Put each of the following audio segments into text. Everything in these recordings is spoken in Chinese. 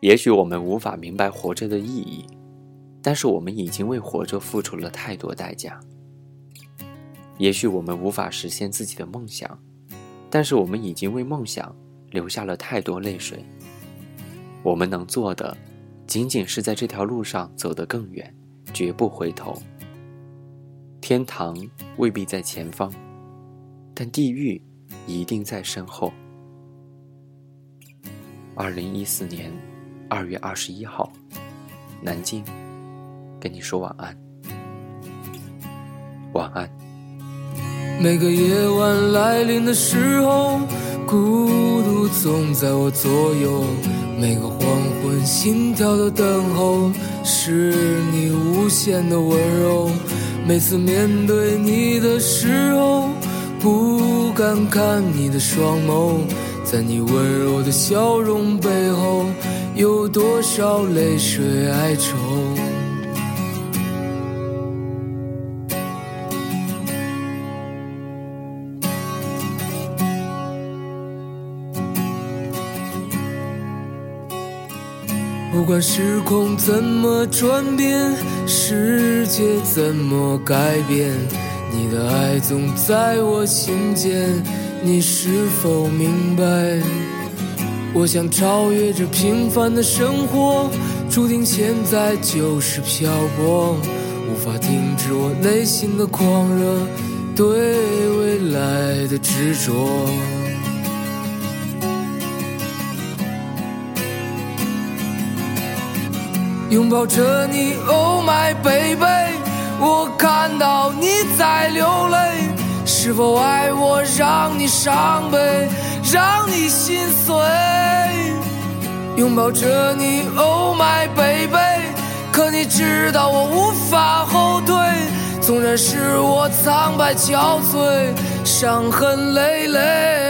也许我们无法明白活着的意义，但是我们已经为活着付出了太多代价。也许我们无法实现自己的梦想，但是我们已经为梦想流下了太多泪水。我们能做的，仅仅是在这条路上走得更远，绝不回头。天堂未必在前方，但地狱一定在身后。二零一四年。二月二十一号，南京，跟你说晚安，晚安。每个夜晚来临的时候，孤独总在我左右。每个黄昏，心跳的等候，是你无限的温柔。每次面对你的时候，不敢看你的双眸，在你温柔的笑容背后。有多少泪水哀愁？不管时空怎么转变，世界怎么改变，你的爱总在我心间，你是否明白？我想超越这平凡的生活，注定现在就是漂泊，无法停止我内心的狂热，对未来的执着。拥抱着你，Oh my baby，我看到你在流泪，是否爱我让你伤悲？让你心碎，拥抱着你，Oh my baby。可你知道我无法后退，纵然使我苍白憔悴，伤痕累累。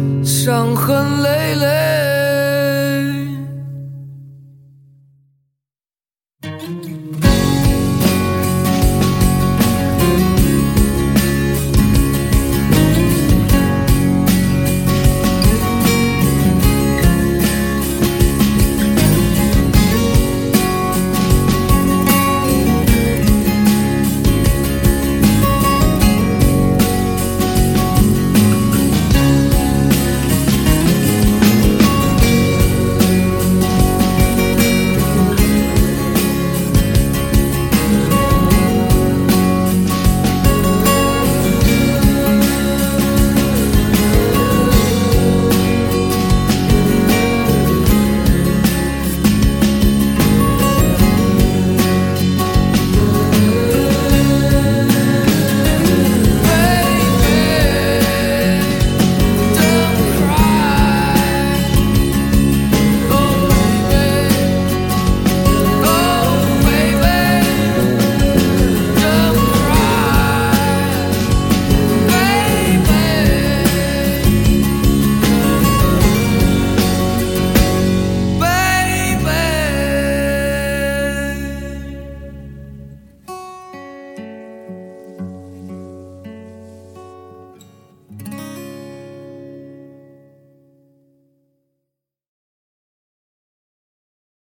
伤痕累累。